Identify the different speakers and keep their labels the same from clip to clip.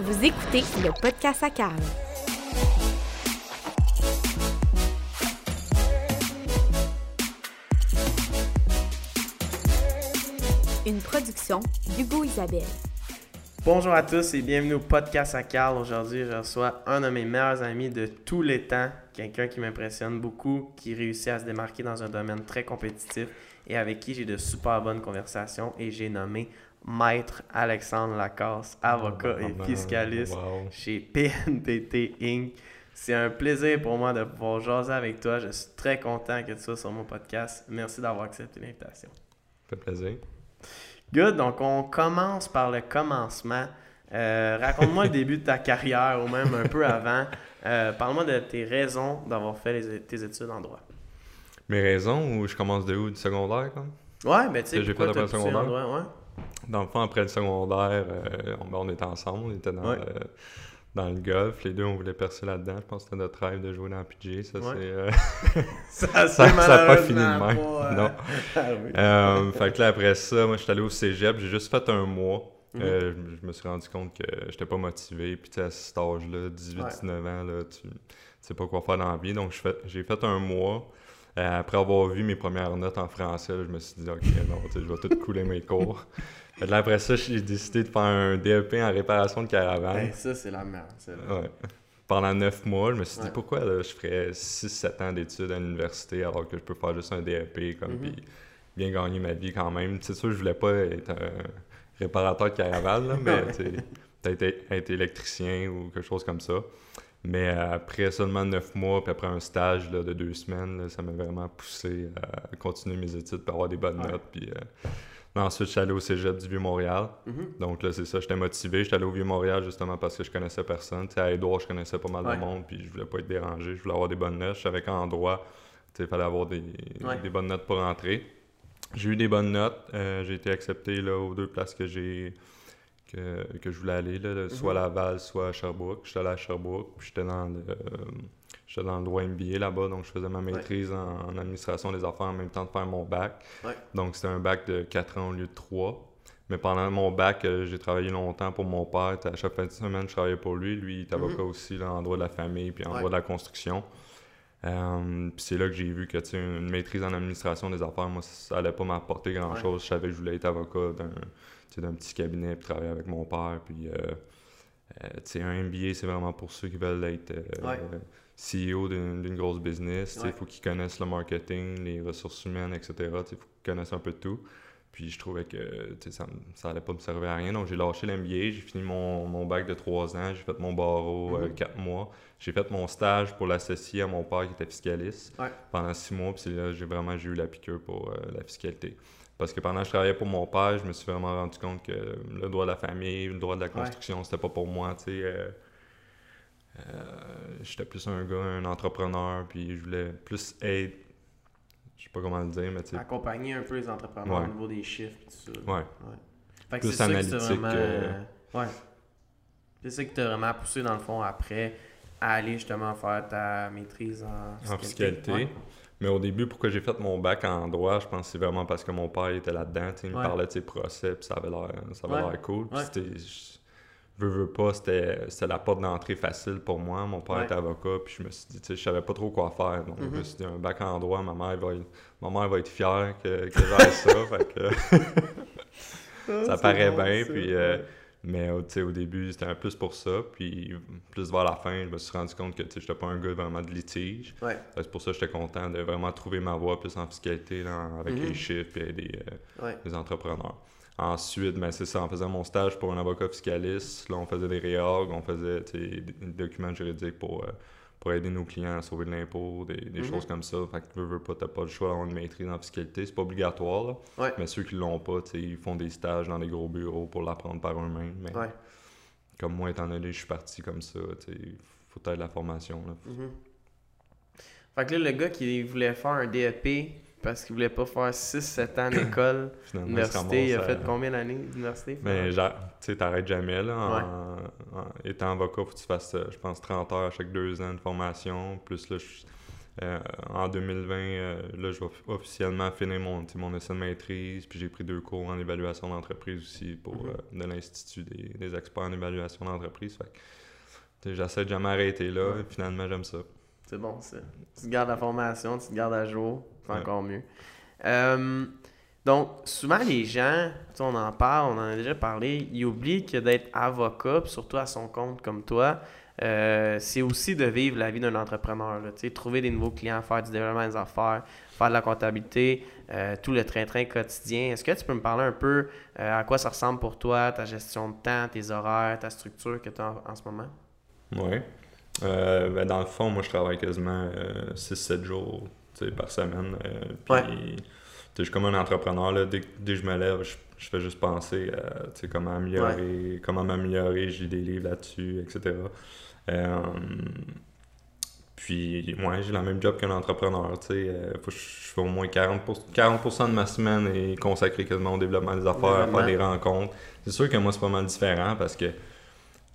Speaker 1: Vous écoutez le podcast à Carl. Une production d'Hugo Isabelle.
Speaker 2: Bonjour à tous et bienvenue au podcast à Carl. Aujourd'hui, je reçois un de mes meilleurs amis de tous les temps, quelqu'un qui m'impressionne beaucoup, qui réussit à se démarquer dans un domaine très compétitif et avec qui j'ai de super bonnes conversations et j'ai nommé Maître Alexandre Lacasse, avocat et fiscaliste
Speaker 3: Wow.
Speaker 2: chez PNTT Inc. C'est un plaisir pour moi de pouvoir jaser avec toi. Je suis très content que tu sois sur mon podcast. Merci d'avoir accepté l'invitation.
Speaker 3: Ça fait plaisir.
Speaker 2: Good, donc on commence par le commencement. Euh, Raconte-moi le début de ta carrière ou même un peu avant. Euh, Parle-moi de tes raisons d'avoir fait les- tes études en droit.
Speaker 3: Mes raisons, ou je commence de où? Du secondaire, comme?
Speaker 2: Ouais, mais tu sais,
Speaker 3: j'ai fait après le
Speaker 2: poursuivi en
Speaker 3: secondaire?
Speaker 2: droit, ouais.
Speaker 3: Dans le fond, après le secondaire, euh, on, ben, on était ensemble, on était dans,
Speaker 2: Ouais.
Speaker 3: le, dans le golf. Les deux, on voulait percer là-dedans. Je pense que c'était notre rêve de jouer dans la PG. Ça,
Speaker 2: Ouais.
Speaker 3: c'est... euh,
Speaker 2: Ça,
Speaker 3: Ça- ça a pas fini de même.
Speaker 2: pas, euh,
Speaker 3: Non.
Speaker 2: ah oui.
Speaker 3: Fait que là, après ça, moi, je suis allé au cégep. J'ai juste fait un mois.
Speaker 2: Mhm.
Speaker 3: Euh, je- me suis rendu compte que j'étais pas motivé. Puis, à cet âge-là, 18-19 ans, là, tu, tu sais pas quoi faire dans la vie. Donc, j'ai fait un mois. Euh, après avoir vu mes premières notes en français, là, je me suis dit, OK, non, je vais tout couler mes cours. Que là, après ça, j'ai décidé de faire un DEP en réparation de caravane.
Speaker 2: Hey, ça, c'est la merde.
Speaker 3: Ouais. Pendant neuf mois, je me suis dit pourquoi là, je ferais 6-7 ans d'études à l'université alors que je peux faire juste un DEP comme
Speaker 2: Mhm.
Speaker 3: puis bien gagner ma vie quand même. C'est sûr, je voulais pas être un réparateur de caravane, là, mais peut-être être- être électricien ou quelque chose comme ça. Mais euh, après seulement neuf mois, puis après un stage là, de deux semaines, là, ça m'a vraiment poussé à continuer mes études pour avoir des bonnes
Speaker 2: Ouais.
Speaker 3: notes. Puis, euh, ensuite, je suis allé au cégep du Vieux-Montréal.
Speaker 2: Mhm.
Speaker 3: Donc là, c'est ça, j'étais motivé. J'étais allé au Vieux-Montréal justement parce que je connaissais personne. À Édouard, je connaissais pas mal
Speaker 2: Ouais.
Speaker 3: de monde, puis je voulais pas être dérangé. Je voulais avoir des bonnes notes. Je savais qu'en droit, il fallait avoir des,
Speaker 2: Ouais.
Speaker 3: des bonnes notes pour entrer. J'ai eu des bonnes notes. Euh, j'ai été accepté là, aux deux places que j'ai que, que je voulais aller, là, soit
Speaker 2: Mhm.
Speaker 3: à Laval, soit à Sherbrooke. J'étais allé à Sherbrooke, puis j'étais dans le, euh, j'étais dans le droit MBA là-bas, donc je faisais ma maîtrise en, en administration des affaires en même temps de faire mon bac.
Speaker 2: Ouais.
Speaker 3: Donc c'était un bac de 4 ans au lieu de 3. Mais pendant mon bac, euh, j'ai travaillé longtemps pour mon père. À chaque fin de semaine, je travaillais pour lui. Lui, il est avocat aussi là, en droit de la famille puis en
Speaker 2: Mhm. Ouais.
Speaker 3: droit de la construction. Euh, puis c'est là que j'ai vu que une maîtrise en administration des affaires, moi, ça allait pas m'apporter grand-chose. Je savais que je voulais être avocat d'un petit cabinet puis travailler avec mon père. Puis, euh, euh, un MBA, c'est vraiment pour ceux qui veulent être euh,
Speaker 2: Ouais.
Speaker 3: CEO d'une d'une grosse business. Tu sais, Il
Speaker 2: Ouais.
Speaker 3: faut qu'ils connaissent le marketing, les ressources humaines, etc. Il faut qu'ils connaissent un peu de tout. Puis je trouvais que ça, ça allait pas me servir à rien. Donc j'ai lâché l'MBA, j'ai fini mon, mon bac de trois ans, j'ai fait mon barreau euh, quatre mois. J'ai fait mon stage pour l'associé à mon père qui était fiscaliste
Speaker 2: Ouais.
Speaker 3: pendant six mois. Puis là j'ai vraiment eu la piqûre pour euh, la fiscalité. Parce que pendant que je travaillais pour mon père, je me suis vraiment rendu compte que le droit de la famille, le droit de la construction, c'était pas pour moi. euh, euh, J'étais plus un gars, un entrepreneur, puis je voulais plus être. Je sais pas comment le dire, mais tu sais,
Speaker 2: Accompagner un peu les entrepreneurs
Speaker 3: Ouais.
Speaker 2: au niveau des chiffres et tout ça.
Speaker 3: ouais.
Speaker 2: Fait que
Speaker 3: Plus
Speaker 2: c'est ça que
Speaker 3: analytique
Speaker 2: vraiment... euh, Ouais. C'est ça qui t'a vraiment poussé, dans le fond, après, à aller justement faire ta maîtrise en fiscalité.
Speaker 3: en fiscalité.
Speaker 2: Ouais.
Speaker 3: Mais au début, pourquoi j'ai fait mon bac en droit, je pense que c'est vraiment parce que mon père était là-dedans. Il me parlait de ses procès, puis ça avait l'air, cool. C'était- veux, veux pas, c'était la porte d'entrée facile pour moi. Mon père
Speaker 2: Ouais.
Speaker 3: était avocat, puis je me suis dit, tu sais, je savais pas trop quoi faire. Donc je me suis dit, un bac en droit, ma mère va être, ma mère va être fière que, que j'aille ça. fait que-
Speaker 2: Ah,
Speaker 3: ça paraît
Speaker 2: bon,
Speaker 3: bien, puis, euh. Mais au début, c'était un plus pour ça. Puis plus vers la fin, je me suis rendu compte que sais, j'étais pas un gars vraiment de litige.
Speaker 2: Ouais.
Speaker 3: C'est pour ça que j'étais content de vraiment trouver ma voie plus en fiscalité, là, avec
Speaker 2: Mhm.
Speaker 3: les chiffres et les, euh,
Speaker 2: Ouais.
Speaker 3: les entrepreneurs. Ensuite, ben, c'est ça, en faisant mon stage pour un avocat fiscaliste, là, on faisait des réorgs, on faisait tu des documents juridiques pour, euh, pour aider nos clients à sauver de l'impôt, des, des
Speaker 2: Mhm.
Speaker 3: choses comme ça. Fait que veux, veux pas, t'as pas le choix d'avoir une maîtrise en fiscalité. C'est pas obligatoire, là.
Speaker 2: Ouais.
Speaker 3: mais ceux qui l'ont pas, tu ils font des stages dans des gros bureaux pour l'apprendre par eux-mêmes. Mais
Speaker 2: Ouais.
Speaker 3: comme moi, étant donné je suis parti comme ça, tu sais, faut être la formation. Là.
Speaker 2: Mhm. Fait que là, le gars qui voulait faire un DEP parce qu'il voulait pas faire 6-7 ans d'école,
Speaker 3: Finalement, il se
Speaker 2: université, il a fait combien d'années d'université?
Speaker 3: Mais tu sais, t'arrêtes jamais, là. En, en étant avocat, faut que tu fasses, euh, je pense, 30 heures à chaque deux ans de formation. Plus là, je- Euh, en 2020, euh, là, je vais officiellement finir mon, mon essai de maîtrise, puis j'ai pris deux cours en évaluation d'entreprise aussi pour
Speaker 2: Mhm.
Speaker 3: euh, de l'Institut des, des experts en évaluation d'entreprise. Fait j'essaie de jamais arrêter là,
Speaker 2: Ouais.
Speaker 3: et finalement, j'aime ça.
Speaker 2: C'est bon, ça. Tu te gardes la formation, tu te gardes à jour, c'est
Speaker 3: Ouais.
Speaker 2: encore mieux. Euh, donc, souvent, les gens, tu sais, on en parle, on en a déjà parlé, ils oublient que d'être avocat, puis surtout à son compte comme toi, euh, c'est aussi de vivre la vie d'un entrepreneur. là. Tu sais, trouver des nouveaux clients, faire du développement des affaires, faire de la comptabilité, euh, tout le train-train quotidien. Est-ce que tu peux me parler un peu euh, à quoi ça ressemble pour toi, ta gestion de temps, tes horaires, ta structure que tu as en, en ce moment?
Speaker 3: Oui. Euh, ben, dans le fond, moi, je travaille quasiment 6-7 jours tu sais, par semaine. euh, puis, je suis comme un entrepreneur. Là, dès, que- dès que je me lève, je, je fais juste penser à comment améliorer, comment m'améliorer. J'ai des livres là-dessus, etc. Euh, puis, moi, j'ai la même job qu'un entrepreneur. Euh, faut je fais au moins 40%, 40 de ma semaine est consacrée quasiment au développement des affaires, à faire des rencontres. C'est sûr que moi, c'est pas mal différent parce que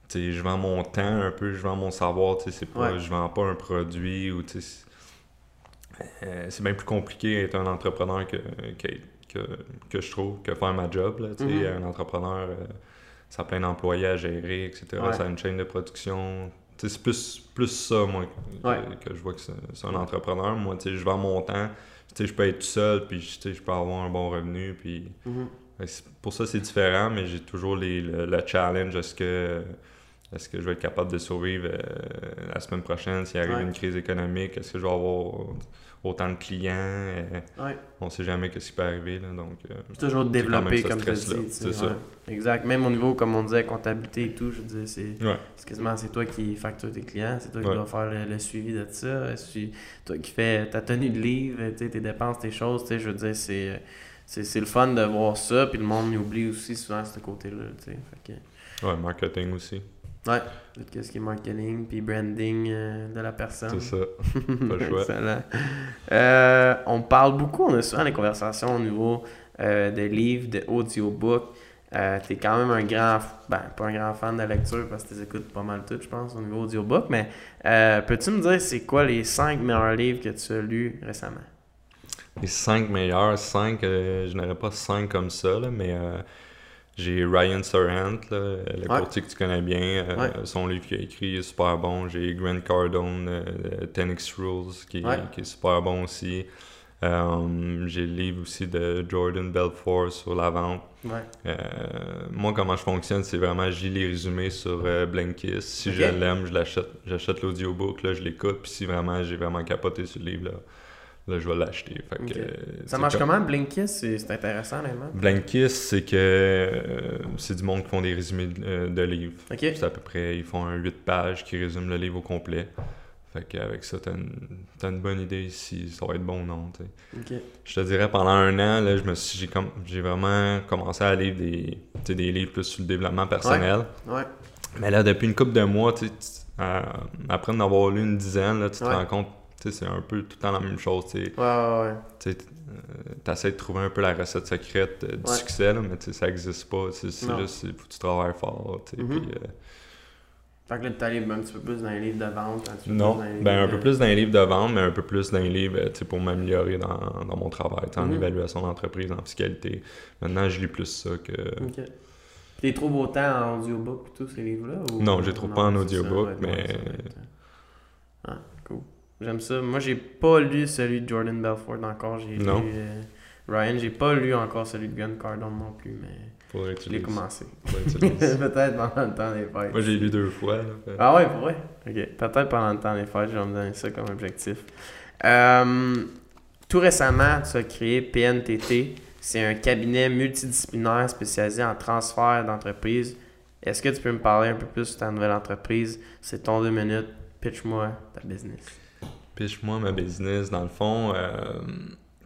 Speaker 3: tu sais, je vends mon temps un peu, je vends mon savoir, tu sais, c'est pas,
Speaker 2: Ouais.
Speaker 3: je vends pas un produit ou tu euh, c'est bien plus compliqué d'être un entrepreneur que, que, que, que je trouve que faire ma job. Là.
Speaker 2: Mhm.
Speaker 3: Un entrepreneur, euh, ça a plein d'employés à gérer, etc.
Speaker 2: Ouais.
Speaker 3: Ça a une chaîne de production. C'est plus, plus ça, moi, que,
Speaker 2: Ouais.
Speaker 3: que je vois que c'est un entrepreneur. Moi, je vends mon temps. Je peux être tout seul, puis je peux avoir un bon revenu. Puis
Speaker 2: Mhm.
Speaker 3: c'est- Pour ça, c'est différent, mais j'ai toujours les, le, le challenge. Est-ce que, est-ce que je vais être capable de survivre euh, la semaine prochaine? S'il arrive
Speaker 2: Ouais.
Speaker 3: une crise économique? Est-ce que je vais avoir autant de clients? Euh,
Speaker 2: Ouais.
Speaker 3: on sait jamais ce qui peut arriver. Là, donc, euh,
Speaker 2: C'est toujours développer, comme tu
Speaker 3: c'est ça.
Speaker 2: Exact. Même au niveau, comme on disait, comptabilité et tout, je veux dire, c'est
Speaker 3: Ouais.
Speaker 2: c'est quasiment c'est toi qui facture tes clients, c'est toi qui dois faire le, le suivi de ça, c'est toi qui fais ta tenue de livre, tes dépenses, tes choses, je veux dire, c'est c'est c'est le fun de voir ça, puis le monde oublie aussi souvent ce côté-là,
Speaker 3: ouais, marketing aussi.
Speaker 2: Ouais, qu'est-ce qui est marketing, puis branding euh, de la personne.
Speaker 3: C'est ça. Pas le choix.
Speaker 2: Excellent. Euh, on parle beaucoup, on a souvent des conversations au niveau euh, de livres, de audiobook. Euh, tu es quand même un grand, ben, pas un grand fan de lecture parce que tu écoutes pas mal tout, je pense, au niveau audiobook, mais euh, peux-tu me dire c'est quoi les cinq meilleurs livres que tu as lus récemment?
Speaker 3: Les cinq meilleurs, cinq, euh, je n'aurais pas cinq comme ça, là, mais euh, j'ai Ryan Serhant, là, le
Speaker 2: Ouais.
Speaker 3: courtier que tu connais bien. euh,
Speaker 2: Ouais.
Speaker 3: Son livre qu'il a écrit est super bon. J'ai Grant Cardone, euh, 10X Rules, qui,
Speaker 2: Ouais.
Speaker 3: qui est super bon aussi. Euh, j'ai le livre aussi de Jordan Belfort sur la vente. Euh, moi, comment je fonctionne, c'est vraiment, lis les résumés sur Blinkist. Si je l'aime, je l'achète. J'achète l'audiobook, là, je l'écoute. Puis si vraiment j'ai vraiment capoté sur le livre, là, là je vais l'acheter. Euh,
Speaker 2: Ça marche
Speaker 3: comme-
Speaker 2: comment, Blinkist? C'est intéressant, honnêtement.
Speaker 3: Blinkist, c'est que euh, c'est du monde qui font des résumés de, euh, de livres. C'est à peu près, ils font un 8 pages qui résument le livre au complet. Fait qu'avec ça, t'as une, t'as une bonne idée si ça va être bon ou non. Je te dirais, pendant un an, là, je me suis, j'ai, comme, j'ai vraiment commencé à lire des, des livres plus sur le développement personnel.
Speaker 2: Ouais.
Speaker 3: Mais là, depuis une couple de mois, tu euh, après en avoir lu une dizaine, là, tu te
Speaker 2: Ouais.
Speaker 3: rends compte, c'est un peu tout le temps la même chose. tu sais.
Speaker 2: Ouais, ouais, ouais.
Speaker 3: Euh, de trouver un peu la recette secrète euh, du
Speaker 2: Ouais.
Speaker 3: succès, là, mais ça n'existe pas. C'est
Speaker 2: Non.
Speaker 3: juste, il faut que tu travailles fort. tu sais,
Speaker 2: Mhm.
Speaker 3: puis, euh,
Speaker 2: Fait que là, tu allé un petit peu plus dans les livres de vente. un
Speaker 3: non,
Speaker 2: plus dans les
Speaker 3: ben, un peu plus dans les livres de vente, mais un peu plus dans les livres euh, pour m'améliorer dans, dans mon travail, en
Speaker 2: Mhm.
Speaker 3: évaluation d'entreprise, en fiscalité. Maintenant, je lis plus ça que.
Speaker 2: Ok. Tu les trouves autant en audiobook et tout, ces livres-là? ou-
Speaker 3: Non, je les trouve pas en
Speaker 2: ça,
Speaker 3: audiobook, mais-
Speaker 2: ça Ah, cool. J'aime ça. Moi, j'ai pas lu celui de Jordan Belfort encore. J'ai lu
Speaker 3: Non.
Speaker 2: euh, Ryan. J'ai pas lu encore celui de Gun Cardone non plus, mais
Speaker 3: Faudrait que
Speaker 2: je l'ai commencé. Peut-être pendant le temps des fêtes.
Speaker 3: Moi, j'ai lu deux fois. là, fait-
Speaker 2: Ah ouais, pour vrai? Ok. Peut-être pendant le temps des fêtes, je vais me donner ça comme objectif. Euh, tout récemment, tu as créé PNTT. C'est un cabinet multidisciplinaire spécialisé en transfert d'entreprise. Est-ce que tu peux me parler un peu plus de ta nouvelle entreprise? C'est ton deux minutes. Pitch-moi ta business.
Speaker 3: Pitch-moi ma business. Dans le fond, euh,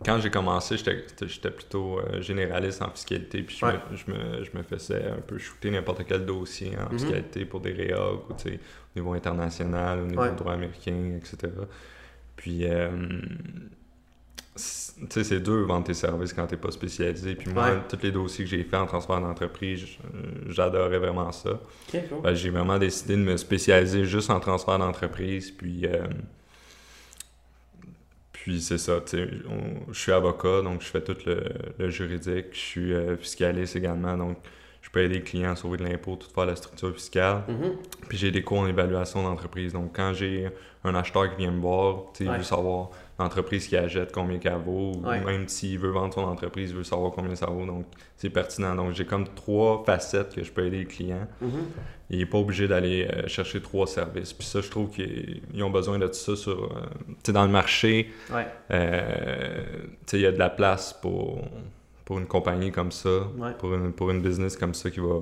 Speaker 3: quand j'ai commencé, j'étais j'étais plutôt euh, généraliste en fiscalité. Puis je,
Speaker 2: Ouais.
Speaker 3: me, je, me, je me faisais un peu shooter n'importe quel dossier en
Speaker 2: Mhm.
Speaker 3: fiscalité pour des réocs ou au niveau international, au niveau
Speaker 2: Ouais.
Speaker 3: droit américain, etc. Puis, euh, tu sais, c'est dur vendre tes services quand t'es pas spécialisé. Puis moi,
Speaker 2: Ouais.
Speaker 3: tous les dossiers que j'ai faits en transfert d'entreprise, j'adorais vraiment ça.
Speaker 2: Cool.
Speaker 3: Ben, j'ai vraiment décidé de me spécialiser juste en transfert d'entreprise. Puis, euh, Puis c'est ça, tu sais, on- je suis avocat, donc je fais tout le, le juridique. Je suis euh, fiscaliste également, donc je peux aider les clients à sauver de l'impôt, tout faire la structure fiscale.
Speaker 2: Mhm.
Speaker 3: Puis j'ai des cours en évaluation d'entreprise. Donc quand j'ai un acheteur qui vient me voir, tu sais, il veut savoir l'entreprise qu'il achète, combien qu'elle vaut, ou
Speaker 2: Ouais.
Speaker 3: même s'il veut vendre son entreprise, il veut savoir combien ça vaut. Donc c'est pertinent. Donc j'ai comme trois facettes que je peux aider les clients.
Speaker 2: Mhm.
Speaker 3: Il n'est pas obligé d'aller euh, chercher trois services. Puis ça, je trouve qu'ils ils ont besoin de ça sur, euh, tu sais, dans le marché.
Speaker 2: Ouais.
Speaker 3: Euh, tu sais, il y a de la place pour, pour une compagnie comme ça,
Speaker 2: Ouais.
Speaker 3: pour, une, pour une business comme ça qui va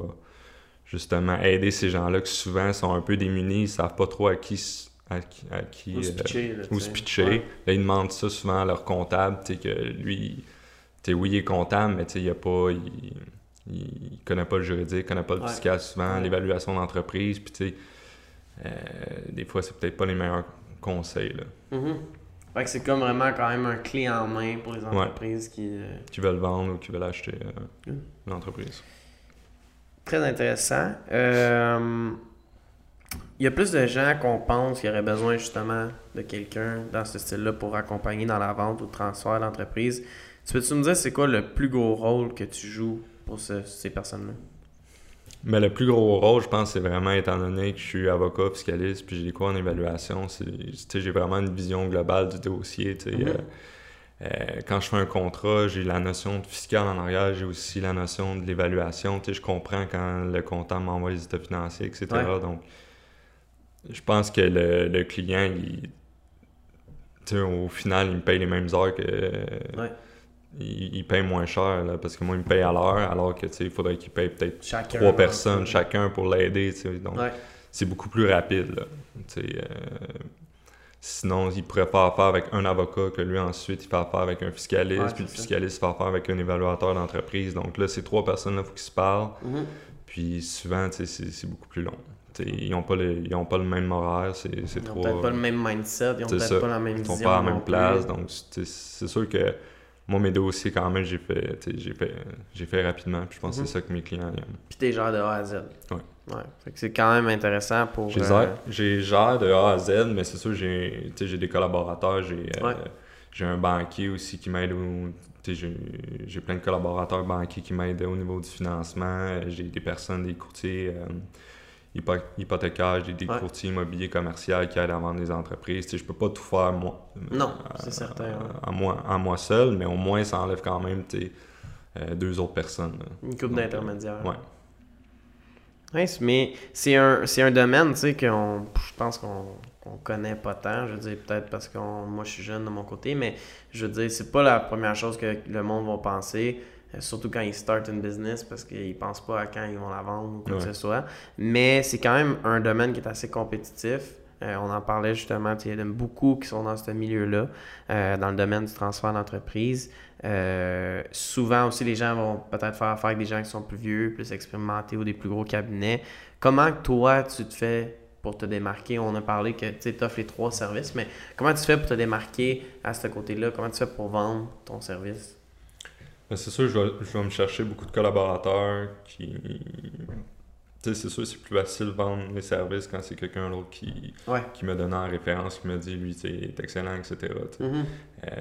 Speaker 3: justement aider ces gens-là qui souvent sont un peu démunis, ils savent pas trop à qui, à qui, à qui,
Speaker 2: Ou se
Speaker 3: euh,
Speaker 2: pitcher. là,
Speaker 3: où
Speaker 2: tu
Speaker 3: se
Speaker 2: sais.
Speaker 3: pitcher.
Speaker 2: Ouais.
Speaker 3: Là, ils demandent ça souvent à leur comptable, tu sais, que lui, tu sais, oui, il est comptable, mais tu sais, il a pas... Il, il connaît pas le juridique, il connaît pas le
Speaker 2: Ouais.
Speaker 3: fiscal souvent,
Speaker 2: Ouais.
Speaker 3: l'évaluation d'entreprise, puis tu sais, euh, des fois, c'est peut-être pas les meilleurs conseils, là.
Speaker 2: Mhm. Fait que c'est comme vraiment quand même un clé en main pour les entreprises qui. euh,
Speaker 3: qui veulent vendre ou qui veulent acheter euh,
Speaker 2: Mm.
Speaker 3: une entreprise.
Speaker 2: Très intéressant. Il y a plus de gens qu'on pense qui auraient besoin justement de quelqu'un dans ce style-là pour accompagner dans la vente ou le transfert d'entreprise. Tu peux-tu me dire c'est quoi le plus gros rôle que tu joues pour ce- ces personnes-là?
Speaker 3: Mais le plus gros rôle, je pense, c'est vraiment étant donné que je suis avocat, fiscaliste, puis j'ai des cours en évaluation, j'ai vraiment une vision globale du dossier.
Speaker 2: Mhm.
Speaker 3: euh, euh, quand je fais un contrat, j'ai la notion de fiscal en arrière, j'ai aussi la notion de l'évaluation. Je comprends quand le comptable m'envoie les états financiers, etc.
Speaker 2: Ouais.
Speaker 3: Donc, je pense que le, le client, il, au final, il me paye les mêmes heures que.
Speaker 2: Ouais.
Speaker 3: Il, il paye moins cher, là, parce que moi, il me paye à l'heure, alors que, il faudrait qu'il paye peut-être trois personnes chacun pour l'aider. Donc,
Speaker 2: Ouais.
Speaker 3: c'est beaucoup plus rapide, là. Euh, sinon, il pourrait faire affaire avec un avocat, que lui, ensuite, il fait affaire avec un fiscaliste,
Speaker 2: Ouais,
Speaker 3: puis le
Speaker 2: ça.
Speaker 3: fiscaliste fait affaire avec un évaluateur d'entreprise. Donc là, ces trois personnes-là, il faut qu'ils se parlent.
Speaker 2: Mhm.
Speaker 3: Puis souvent, c'est beaucoup plus long. Ils n'ont pas, le- ils ont pas le même horaire, c'est c'est
Speaker 2: Ils n'ont
Speaker 3: trop...
Speaker 2: peut-être pas le même mindset, ils ont
Speaker 3: c'est
Speaker 2: peut-être
Speaker 3: ça.
Speaker 2: pas la même
Speaker 3: Ils
Speaker 2: vision.
Speaker 3: sont pas à la même
Speaker 2: plus.
Speaker 3: place, donc c'est sûr que moi, mes dossiers, quand même, j'ai fait, j'ai fait, j'ai fait rapidement, puis je pense
Speaker 2: Mhm.
Speaker 3: que c'est ça que mes clients aiment.
Speaker 2: Puis t'es genre de A à Z.
Speaker 3: Ouais.
Speaker 2: Ouais. Fait que c'est quand même intéressant pour.
Speaker 3: J'ai
Speaker 2: euh,
Speaker 3: gère, j'ai gère de A à Z, mais c'est sûr, j'ai, j'ai des collaborateurs, j'ai, euh, j'ai un banquier aussi qui m'aide, au- j'ai, j'ai plein de collaborateurs banquiers qui m'aident au niveau du financement, j'ai des personnes, des courtiers euh, hypothécaires, j'ai des
Speaker 2: Ouais.
Speaker 3: courtiers immobiliers commerciaux qui aident à vendre des entreprises, tu sais, je peux pas tout faire moi.
Speaker 2: Non,
Speaker 3: euh,
Speaker 2: c'est certain, ouais.
Speaker 3: À, moi, à moi seul, mais au moins ça enlève quand même, sais, euh, deux autres personnes. là.
Speaker 2: Une coupe d'intermédiaires.
Speaker 3: Ouais.
Speaker 2: Mais c'est un, c'est un domaine, tu sais, qu'on, je pense qu'on qu'on connaît pas tant. Je veux dire, peut-être parce que moi, je suis jeune de mon côté, mais je veux dire, c'est pas la première chose que le monde va penser, surtout quand ils startent une business, parce qu'ils pensent pas à quand ils vont la vendre ou quoi que ce soit. Mais c'est quand même un domaine qui est assez compétitif. Euh, on en parlait justement, il y en a beaucoup qui sont dans ce milieu-là, euh, dans le domaine du transfert d'entreprise. Euh, souvent aussi, les gens vont peut-être faire affaire avec des gens qui sont plus vieux, plus expérimentés ou des plus gros cabinets. Comment toi, tu te fais pour te démarquer? On a parlé que tu offres les trois services, mais comment tu fais pour te démarquer à ce côté-là? Comment tu fais pour vendre ton service?
Speaker 3: Mais c'est sûr, je vais, je vais me chercher beaucoup de collaborateurs qui. Tu sais, c'est sûr, c'est plus facile de vendre mes services quand c'est quelqu'un d'autre qui,
Speaker 2: Ouais.
Speaker 3: qui me donne en référence, qui me dit, lui, tu sais, il est excellent, etc.
Speaker 2: Mhm.
Speaker 3: Euh,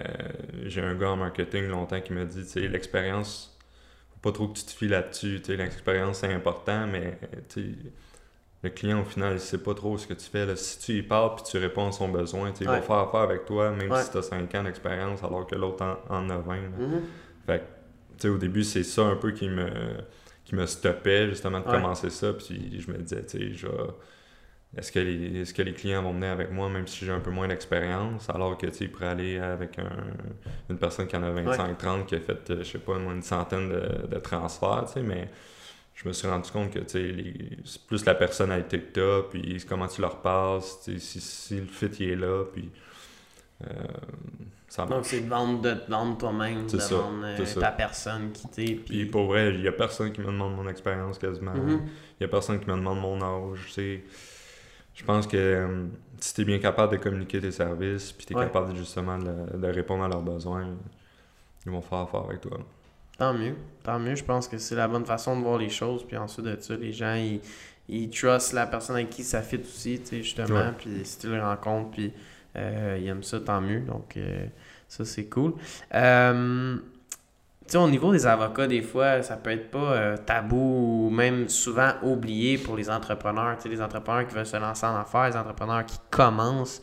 Speaker 3: J'ai un gars en marketing longtemps qui m'a dit, tu sais, l'expérience, faut pas trop que tu te fies là-dessus. Tu sais, l'expérience, c'est important, mais tu sais, le client, au final, il sait pas trop ce que tu fais. Là. Si tu y parles puis tu réponds à son besoin, tu sais, il va faire affaire avec toi, même
Speaker 2: Ouais.
Speaker 3: si tu as 5 ans d'expérience, alors que l'autre en, en a 20. là.
Speaker 2: Mhm.
Speaker 3: Fait que, sais, au début, c'est ça un peu qui me, qui me stoppait, justement, de
Speaker 2: Ouais.
Speaker 3: commencer ça. Puis je me disais, tu sais, est-ce que, les, est-ce que les clients vont venir avec moi, même si j'ai un peu moins d'expérience, alors que, tu aller avec un- une personne qui en a 25-30, qui a fait, euh, je sais pas, une centaine de, de transferts, tu sais, mais je me suis rendu compte que, les- c'est plus la personnalité que t'as, puis comment tu leur passes, si, si le fit, il est là, puis... euh, ça marche.
Speaker 2: Donc, c'est de vendre, de te vendre toi-même, de
Speaker 3: ça,
Speaker 2: vendre euh, ta personne qui t'es.
Speaker 3: Puis
Speaker 2: Puis...
Speaker 3: pour vrai, il y a personne qui me demande mon expérience quasiment.
Speaker 2: Mhm.
Speaker 3: Il y a personne qui me demande mon âge. Je pense que euh, si tu es bien capable de communiquer tes services, puis tu es
Speaker 2: Ouais.
Speaker 3: capable justement de, de répondre à leurs besoins, ils vont faire affaire avec toi.
Speaker 2: Tant mieux, tant mieux. Je pense que c'est la bonne façon de voir les choses. Puis ensuite de ça, les gens, ils, ils trustent la personne avec qui ça fit aussi, tu sais, justement. Puis si tu le rencontres, puis il aime ça, tant mieux. Donc, ça, c'est cool. Euh, tu sais, au niveau des avocats, des fois, ça peut être pas euh, tabou ou même souvent oublié pour les entrepreneurs. Tu sais, les entrepreneurs qui veulent se lancer en affaires, les entrepreneurs qui commencent,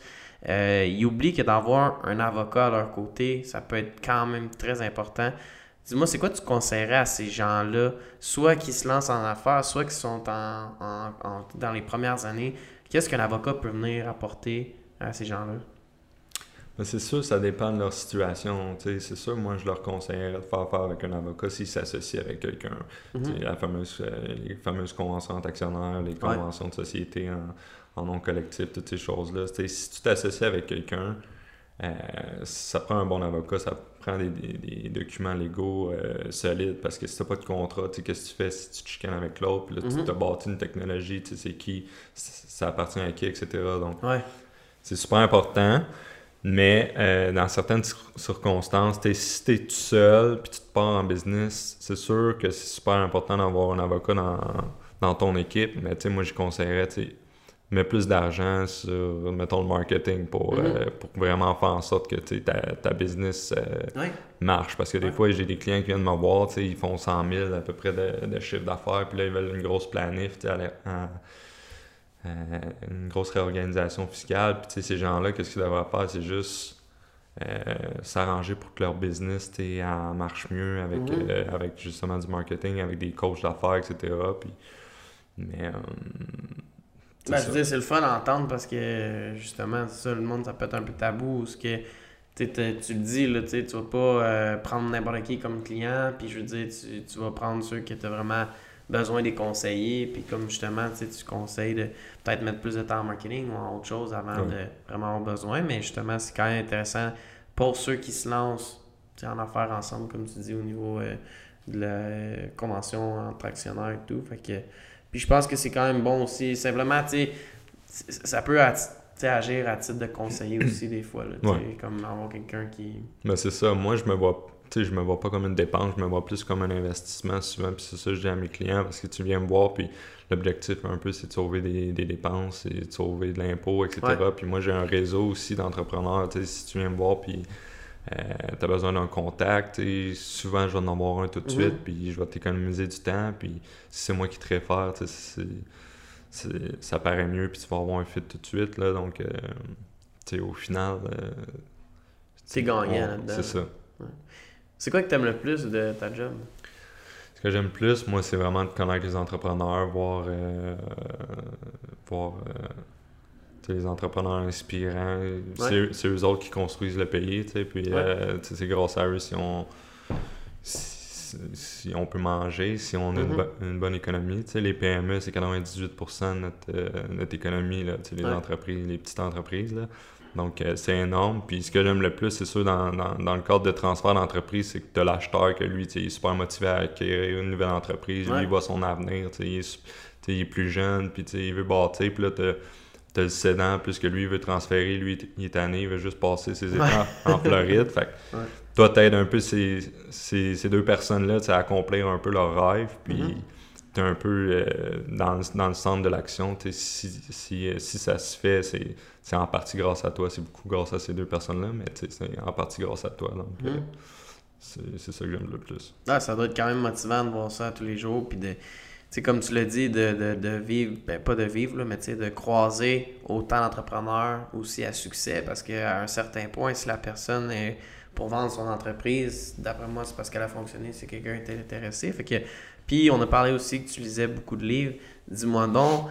Speaker 2: euh, ils oublient que d'avoir un avocat à leur côté, ça peut être quand même très important. Dis-moi, c'est quoi tu conseillerais à ces gens-là, soit qui se lancent en affaires, soit qui sont en, dans les premières années? Qu'est-ce qu'un avocat peut venir apporter à ces gens-là?
Speaker 3: c'est sûr, ça dépend de leur situation. C'est sûr, moi, je leur conseillerais de faire affaire avec un avocat s'ils s'associent avec quelqu'un. Mhm. la fameuse, euh, les fameuses conventions d'actionnaires, les conventions de société en, nom collectif, toutes ces choses-là. Si tu t'associes avec quelqu'un, euh, ça prend un bon avocat, ça prend des, documents légaux euh, solides parce que si tu n'as pas de contrat, qu'est-ce que tu fais si tu te chicanes avec l'autre, puis là, tu mhm. as bâti une technologie, tu sais, c'est qui, ça appartient à qui, etc. Donc, c'est super important. Mais euh, dans certaines circonstances, si tu es tout seul puis tu te pars en business, c'est sûr que c'est super important d'avoir un avocat dans, ton équipe. Mais moi, je conseillerais, mets plus d'argent sur, mettons, le marketing pour, mm-hmm. euh, pour vraiment faire en sorte que ta, ta business euh, marche. Parce que des fois, j'ai des clients qui viennent me voir, ils font 100 000 à peu près de, chiffre d'affaires, puis là, ils veulent une grosse planif euh, une grosse réorganisation fiscale. Puis, ces gens-là, qu'est-ce qu'ils devraient faire? C'est juste euh, s'arranger pour que leur business marche mieux avec, mhm. euh, avec justement du marketing, avec des coachs d'affaires, etc. Puis, mais.
Speaker 2: Ben, c'est le fun d'entendre parce que justement, ça, le monde, ça peut être un peu tabou. Ce que, tu le dis, là, tu vas pas prendre n'importe qui comme client, puis je veux dire, tu, tu vas prendre ceux qui étaient vraiment besoin des conseillers, puis comme justement, tu conseilles de peut-être mettre plus de temps en marketing ou en autre chose avant de vraiment avoir besoin, mais justement, c'est quand même intéressant pour ceux qui se lancent en affaires ensemble, comme tu dis, au niveau euh, de la convention entre actionnaires et tout. Fait que, puis je pense que c'est quand même bon aussi, simplement, tu sais, ça peut agir à titre de conseiller aussi des fois, là, comme avoir quelqu'un qui...
Speaker 3: Mais c'est ça, moi je me vois tu sais, je me vois pas comme une dépense, je me vois plus comme un investissement souvent. Puis c'est ça que je dis à mes clients parce que tu viens me voir, puis l'objectif un peu, c'est de sauver des, dépenses, c'est de sauver de l'impôt, etc. Puis moi, j'ai un réseau aussi d'entrepreneurs. Tu sais, si tu viens me voir, puis euh, tu as besoin d'un contact, souvent, je vais en avoir un tout de mhm. suite, puis je vais t'économiser du temps. Puis si c'est moi qui te réfère, tu sais, ça paraît mieux, puis tu vas avoir un fit tout de suite. Là, donc, euh, tu sais, au final. Euh,
Speaker 2: c'est gagnant là-dedans.
Speaker 3: C'est ça.
Speaker 2: C'est quoi que tu aimes le plus de ta job?
Speaker 3: Ce que j'aime le plus, moi, c'est vraiment de connaître les entrepreneurs, voir, euh, voir euh, les entrepreneurs inspirants. C'est eux autres qui construisent le pays, puis euh, c'est grâce à eux si on, si, on peut manger, si on a une, mm-hmm. bonne économie. les PME, c'est 98% de notre, notre économie, là, les entreprises, les petites entreprises. Là. Donc, euh, c'est énorme. Puis, ce que j'aime le plus, c'est sûr, dans, le cadre de transfert d'entreprise, c'est que tu as l'acheteur, que lui, il est super motivé à acquérir une nouvelle entreprise. Lui, il voit son avenir. Il est, il est, plus jeune, puis il veut bâtir. Puis là, tu as, le cédant, puisque lui, il veut transférer. Lui, il est tanné, il veut juste passer ses états en Floride. Fait toi, t'aides un peu ces, ces, deux personnes-là à accomplir un peu leur rêve. Puis, mm-hmm un peu euh, dans, dans, le centre de l'action. Si, si, si, ça se fait, c'est en partie grâce à toi. C'est beaucoup grâce à ces deux personnes-là, mais c'est en partie grâce à toi. Donc, euh, mm. c'est ça que j'aime le plus.
Speaker 2: Ah, ça doit être quand même motivant de voir ça tous les jours. Puis de, comme tu l'as dit, de, de, de, vivre, ben, pas de vivre, là, mais de croiser autant d'entrepreneurs aussi à succès. Parce qu'à un certain point, si la personne est pour vendre son entreprise, d'après moi, c'est parce qu'elle a fonctionné, c'est quelqu'un qui est intéressé. Fait que puis on a parlé aussi que tu lisais beaucoup de livres. Dis-moi donc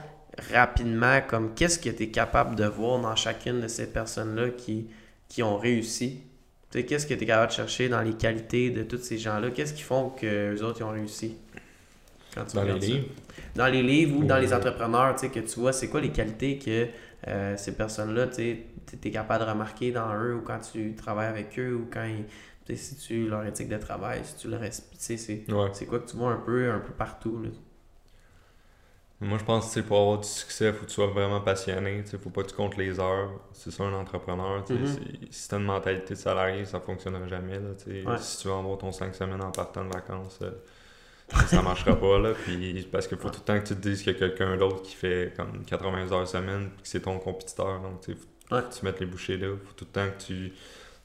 Speaker 2: rapidement, comme qu'est-ce que tu es capable de voir dans chacune de ces personnes-là qui, qui ont réussi? Qu'est-ce que tu es capable de chercher dans les qualités de tous ces gens-là? Qu'est-ce qui font que les autres ont réussi?
Speaker 3: dans les livres?
Speaker 2: Dans les livres ou dans les entrepreneurs, que tu vois, c'est quoi les qualités que euh, ces personnes-là, tu es capable de remarquer dans eux ou quand tu travailles avec eux ou quand ils, si tu leur éthique de travail, si tu le respectes, c'est quoi que tu vois un peu, un peu partout. Là.
Speaker 3: Moi, je pense que pour avoir du succès, il faut que tu sois vraiment passionné. Il ne faut pas que tu comptes les heures. C'est ça, un entrepreneur. Mm-hmm. Si tu as une mentalité de salarié, ça ne fonctionnera jamais. Là, Si tu veux avoir ton 5 semaines en partant de vacances, euh, ça ne marchera pas. Là, puis, parce qu'il faut tout le temps que tu te dises qu'il y a quelqu'un d'autre qui fait comme 80 heures semaine et que c'est ton compétiteur. Donc, Faut que tu mettes les bouchées là. Faut tout le temps que tu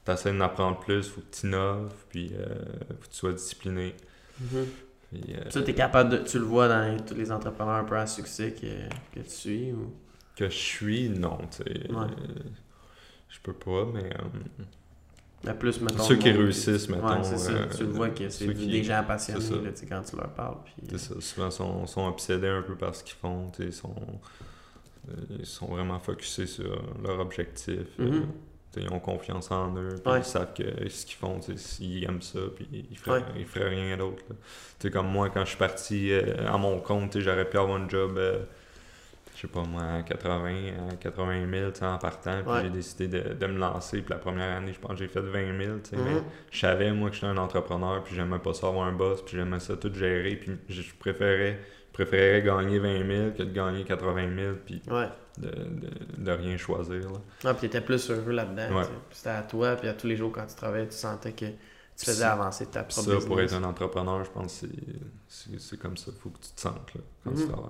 Speaker 3: essaies d'en apprendre plus. Faut que tu innoves. Puis euh, faut que tu sois discipliné.
Speaker 2: Mhm.
Speaker 3: Puis, euh,
Speaker 2: Ça, t'es capable de. Tu le vois dans tous les entrepreneurs un peu à succès que, que tu suis ou?
Speaker 3: que je suis, non. tu sais.
Speaker 2: Ouais.
Speaker 3: Euh, je peux pas, mais. euh,
Speaker 2: Mais plus, mettons.
Speaker 3: Ceux qui réussissent, mettons,
Speaker 2: Ouais, c'est ça.
Speaker 3: euh,
Speaker 2: tu le vois que c'est
Speaker 3: qui-
Speaker 2: des gens passionnés, là, quand tu leur parles. Puis...
Speaker 3: C'est ça, souvent sont, sont obsédés un peu par ce qu'ils font, ils sont, euh, ils sont vraiment focusés sur leur objectif. euh,
Speaker 2: Mhm.
Speaker 3: Ils ont confiance en eux, puis
Speaker 2: Ouais.
Speaker 3: ils savent que ce qu'ils font, s'ils aiment ça, puis ils feraient,
Speaker 2: Ouais.
Speaker 3: ils feraient rien d'autre. Tu comme moi, quand je suis parti euh, à mon compte, j'aurais pu avoir un job, euh, je sais pas moi, à 80, à 80 000 tu sais, en partant, puis
Speaker 2: Ouais.
Speaker 3: j'ai décidé de, de me lancer, puis la première année, je pense que j'ai fait 20 000, tu sais, mais je savais, moi, que j'étais un entrepreneur, puis j'aimais pas ça avoir un boss, puis j'aimais ça tout gérer, puis je préférais, je préférais gagner 20 000 que de gagner 80 000, puis
Speaker 2: Ouais.
Speaker 3: de, de, de rien choisir. Là.
Speaker 2: Ah, puis t'étais plus heureux là-dedans.
Speaker 3: Ouais.
Speaker 2: C'était à toi, puis à tous les jours quand tu travaillais, tu sentais que tu faisais avancer ta propre
Speaker 3: Ça, pour être un entrepreneur, je pense que c'est- comme ça, faut que tu te sentes là, quand
Speaker 2: Mhm.
Speaker 3: tu travailles.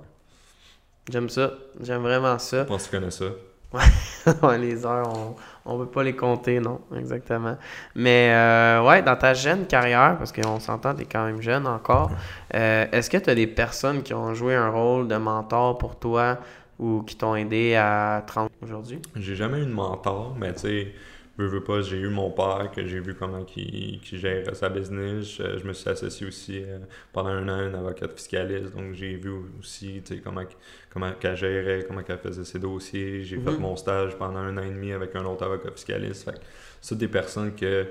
Speaker 2: J'aime ça. J'aime vraiment ça.
Speaker 3: Je pense que tu connais ça.
Speaker 2: Ouais, les heures, on, on peut pas les compter, non, exactement. Mais euh, ouais, dans ta jeune carrière, parce qu'on s'entend, tu es quand même jeune encore, euh, est-ce que tu as des personnes qui ont joué un rôle de mentor pour toi ou qui t'ont aidé à 30 aujourd'hui?
Speaker 3: J'ai jamais eu de mentor, mais tu sais, veux, veux pas, j'ai eu mon père que j'ai vu comment il, qu'il gère sa business. Je, je me suis associé aussi euh, pendant un an à une avocate fiscaliste, donc j'ai vu aussi tu sais, comment, comment qu'elle gérait, comment qu'elle faisait ses dossiers. J'ai fait
Speaker 2: Mhm.
Speaker 3: mon stage pendant un an et demi avec un autre avocat fiscaliste. Fait que des personnes que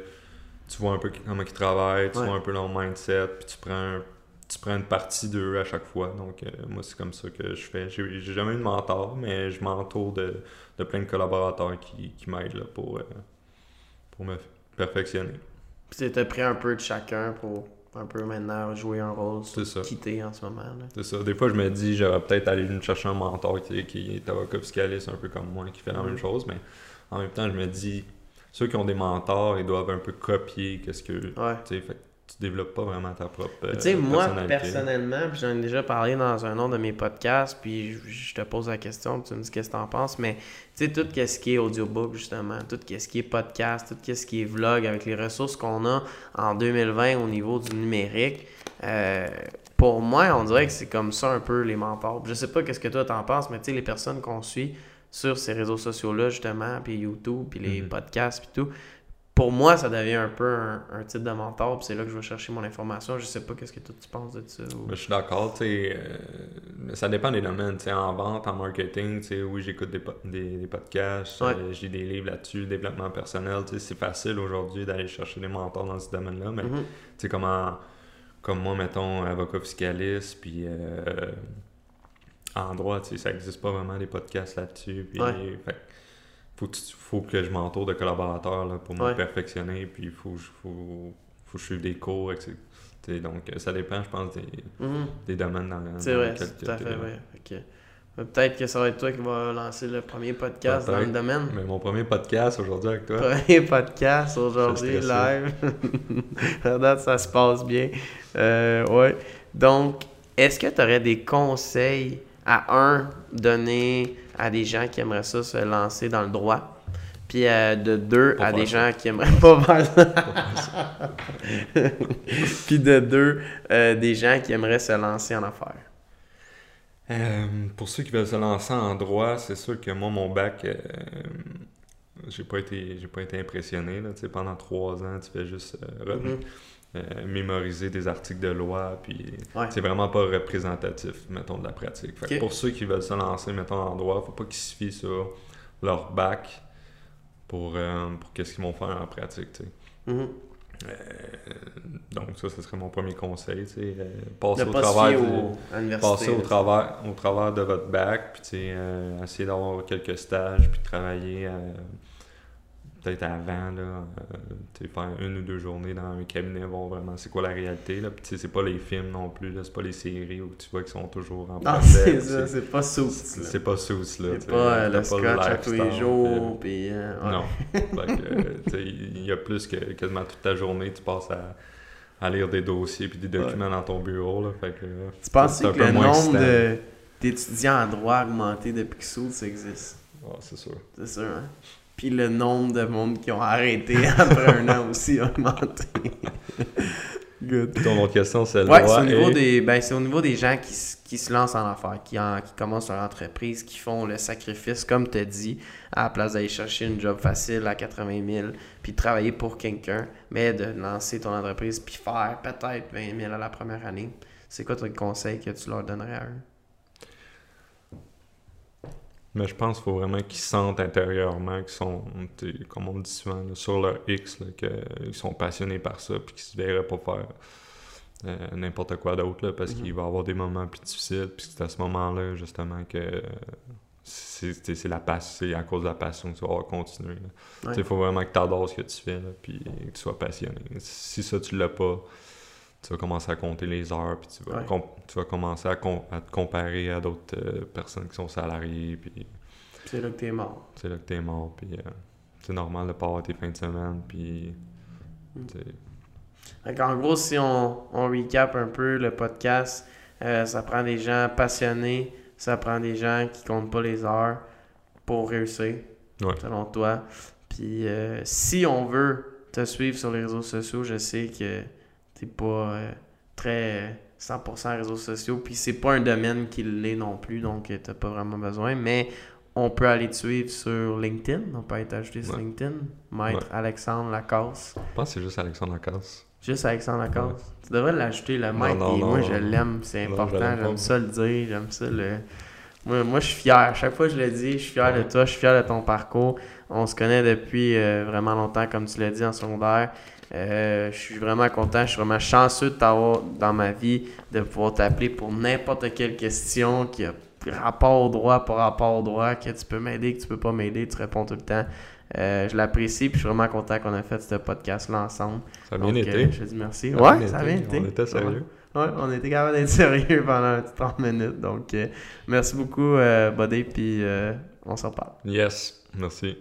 Speaker 3: tu vois un peu comment ils travaillent, tu
Speaker 2: Ouais.
Speaker 3: vois un peu leur mindset, puis tu prends un- tu prends une partie d'eux à chaque fois. Donc, euh, moi, c'est comme ça que je fais. J'ai jamais eu de mentor, mais je m'entoure de, de plein de collaborateurs qui, qui m'aident là, pour, euh, pour me perfectionner.
Speaker 2: Puis tu pris un peu de chacun pour un peu maintenant jouer un rôle
Speaker 3: C'est ça.
Speaker 2: quitter en ce moment. Là.
Speaker 3: C'est ça. Des fois, je me dis, j'aurais peut-être allé me chercher un mentor qui, qui est avocat fiscaliste, un peu comme moi, qui fait la même chose, mais en même temps, je me dis, ceux qui ont des mentors, ils doivent un peu copier qu'est-ce que.
Speaker 2: Ouais.
Speaker 3: Fait tu développes pas vraiment ta propre. euh,
Speaker 2: Tu sais, moi, personnellement, puis j'en ai déjà parlé dans un autre de mes podcasts, puis je, je te pose la question, puis tu me dis qu'est-ce que t'en penses, mais tu sais, tout ce qui est audiobook, justement, tout ce qui est podcast, tout ce qui est vlog, avec les ressources qu'on a en 2020 au niveau du numérique, euh, pour moi, on dirait que c'est comme ça un peu les mentors. Je sais pas qu'est-ce que toi t'en penses, mais tu sais, les personnes qu'on suit sur ces réseaux sociaux-là, justement, puis YouTube, puis les
Speaker 3: Mhm.
Speaker 2: podcasts, puis tout, pour moi, ça devient un peu un, un type de mentor, puis c'est là que je vais chercher mon information. Je sais pas qu'est-ce que toi tu penses de ça. ou-
Speaker 3: Ben, je suis d'accord, tu sais, euh, ça dépend des domaines, tu sais, en vente, en marketing, tu sais, oui, j'écoute des, des, des podcasts,
Speaker 2: Ouais.
Speaker 3: euh, j'ai des livres là-dessus, développement personnel, tu sais, c'est facile aujourd'hui d'aller chercher des mentors dans ce domaine-là, mais tu
Speaker 2: Mhm.
Speaker 3: sais, comme, en- comme moi, mettons, avocat fiscaliste, puis euh, en droit, tu sais, ça existe pas vraiment des podcasts là-dessus, puis
Speaker 2: Ouais.
Speaker 3: fait que faut, que faut que je m'entoure de collaborateurs là, pour
Speaker 2: Ouais.
Speaker 3: me perfectionner, puis il faut, faut, faut que je suive des cours, etc. Donc, euh, ça dépend, je pense, des,
Speaker 2: Mhm.
Speaker 3: des domaines dans, dans
Speaker 2: C'est vrai, c'est
Speaker 3: tu-
Speaker 2: tout à fait vrai. Peut-être que ça va être toi qui va lancer le premier podcast dans le domaine.
Speaker 3: Mais mon premier podcast aujourd'hui avec toi,
Speaker 2: Premier podcast aujourd'hui, live. à date, ça se passe bien. Euh, ouais. Donc, est-ce que tu aurais des conseils à un donner à des gens qui aimeraient ça se lancer dans le droit? Puis euh, de deux
Speaker 3: Pas
Speaker 2: à des gens qui aimeraient pas faire ça. Puis de deux, euh, des gens qui aimeraient se lancer en affaires.
Speaker 3: Euh, pour ceux qui veulent se lancer en droit, c'est sûr que moi, mon bac, euh, j'ai pas été j'ai pas été impressionné. Là, pendant trois ans, tu fais juste euh,
Speaker 2: Mhm.
Speaker 3: Euh, mémoriser des articles de loi, puis
Speaker 2: Ouais.
Speaker 3: c'est vraiment pas représentatif, mettons, de la pratique. Fait que
Speaker 2: Ok.
Speaker 3: pour ceux qui veulent se lancer, mettons, en droit, faut pas qu'ils se fient sur leur bac pour, euh, pour qu'est-ce qu'ils vont faire en pratique. tu sais.
Speaker 2: Mhm.
Speaker 3: Euh, donc ça, ce serait mon premier conseil. tu sais, passer au travers
Speaker 2: au-
Speaker 3: passer au travers, au travers de votre bac, puis tu sais, essayer d'avoir quelques stages, puis travailler peut-être avant, là, euh, tu sais, faire une ou deux journées dans un cabinet, voir vraiment c'est quoi la réalité. Là. Puis c'est pas les films non plus, là, c'est pas les séries où tu vois qu'ils sont toujours en
Speaker 2: Non, c'est ça, pas sous.
Speaker 3: c'est pas sous, là.
Speaker 2: C'est pas euh,
Speaker 3: t'as
Speaker 2: le scratch à tous les jours, puis... euh,
Speaker 3: puis-
Speaker 2: ouais.
Speaker 3: Non. Il y a plus que quasiment toute ta journée, tu passes à, à lire des dossiers puis des documents dans ton bureau. Là, fait que, euh,
Speaker 2: Tu penses que le nombre d'étudiants en droit a augmenté depuis que Soul ça existe?
Speaker 3: Ah, c'est sûr.
Speaker 2: C'est sûr, hein? Puis le nombre de monde qui ont arrêté après un an aussi a augmenté. Good.
Speaker 3: Ton autre question, c'est le
Speaker 2: Ouais, c'est au, niveau
Speaker 3: et-
Speaker 2: des, ben, c'est au niveau des gens qui, qui se lancent en affaires, qui, en- qui commencent leur entreprise, qui font le sacrifice, comme tu as dit, à la place d'aller chercher une job facile à 80 000, puis de travailler pour quelqu'un, mais de lancer ton entreprise, puis faire peut-être 20 000 à la première année. C'est quoi ton conseil que tu leur donnerais à eux?
Speaker 3: Mais je pense qu'il faut vraiment qu'ils sentent intérieurement qu'ils sont, comme on le dit souvent, là, sur leur X, qu'ils sont passionnés par ça, puis qu'ils se verraient pas faire euh, n'importe quoi d'autre, parce
Speaker 2: Mhm.
Speaker 3: qu'il va y avoir des moments plus difficiles, puis c'est à ce moment-là, justement, que euh, c'est la c'est à cause de la passion que tu vas continuer. Il faut vraiment que tu adores ce que tu fais, là, puis que tu sois passionné. Si ça, tu l'as pas, tu vas commencer à compter les heures, puis tu vas,
Speaker 2: Ouais.
Speaker 3: com- tu vas commencer à, com- à te comparer à d'autres euh, personnes qui sont salariées, puis
Speaker 2: c'est là que t'es mort.
Speaker 3: c'est là que t'es mort, puis euh, c'est normal de pas avoir tes fins de semaine, puis...
Speaker 2: Mm. en gros, si on, on recap un peu le podcast, euh, ça prend des gens passionnés, ça prend des gens qui comptent pas les heures pour réussir,
Speaker 3: Ouais.
Speaker 2: selon toi. Puis si on veut te suivre sur les réseaux sociaux, je sais que t'es pas euh, très euh, 100% réseaux sociaux, puis c'est pas un domaine qui l'est non plus, donc euh, t'as pas vraiment besoin, mais on peut aller te suivre sur LinkedIn, on peut être ajouté sur. LinkedIn, Maître
Speaker 3: Ouais.
Speaker 2: Alexandre Lacasse.
Speaker 3: Je pense que c'est juste Alexandre Lacasse.
Speaker 2: Juste Alexandre Lacasse. Tu devrais l'ajouter, le mec.
Speaker 3: non,
Speaker 2: moi, je l'aime. C'est important. J'aime ça le dire. J'aime ça le. Moi, moi, je suis fier. Chaque fois que je le dis, je suis fier de toi. Je suis fier de ton parcours. On se connaît depuis euh, vraiment longtemps, comme tu l'as dit, en secondaire. Euh, je suis vraiment content. Je suis vraiment chanceux de t'avoir dans ma vie, de pouvoir t'appeler pour n'importe quelle question qui a rapport au droit, pas rapport au droit, que tu peux m'aider, que tu peux pas m'aider. Tu réponds tout le temps. Euh, je l'apprécie. Puis je suis vraiment content qu'on a fait ce podcast-là ensemble.
Speaker 3: Ça a bien
Speaker 2: Donc,
Speaker 3: été.
Speaker 2: euh, je te dis merci.
Speaker 3: Ça
Speaker 2: ouais, ça a bien été.
Speaker 3: On était sérieux.
Speaker 2: Ouais, on était capable d'être sérieux pendant un petit 30 minutes. Donc, euh, merci beaucoup, Buddy, puis on s'en reparle.
Speaker 3: Yes, merci.